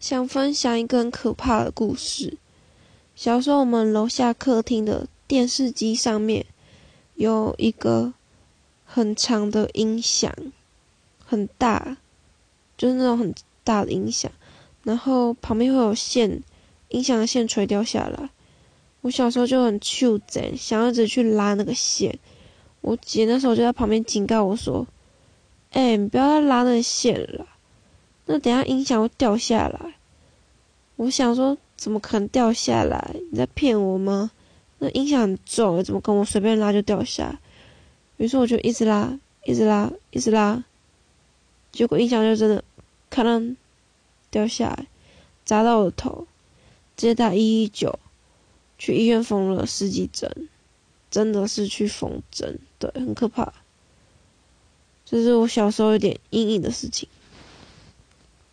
想分享一个很可怕的故事。小时候，我们楼下客厅的电视机上面有一个很长的音响，很大，就是那种很大的音响，然后旁边会有线，音响的线垂掉下来。我小时候就很糗贼，想要一直去拉那个线。我姐那时候就在旁边警告我说：“哎，你不要再拉那个线了，那等下音响会掉下来。”我想说，怎么可能掉下来？你在骗我吗？那音响很重，怎么跟我随便拉就掉下？于是我就一直拉，一直拉，一直拉，结果音响就真的可能掉下来，砸到我的头，直接打一一九，去医院缝了十几针，真的是去缝针，对，很可怕。这是我小时候有点阴影的事情。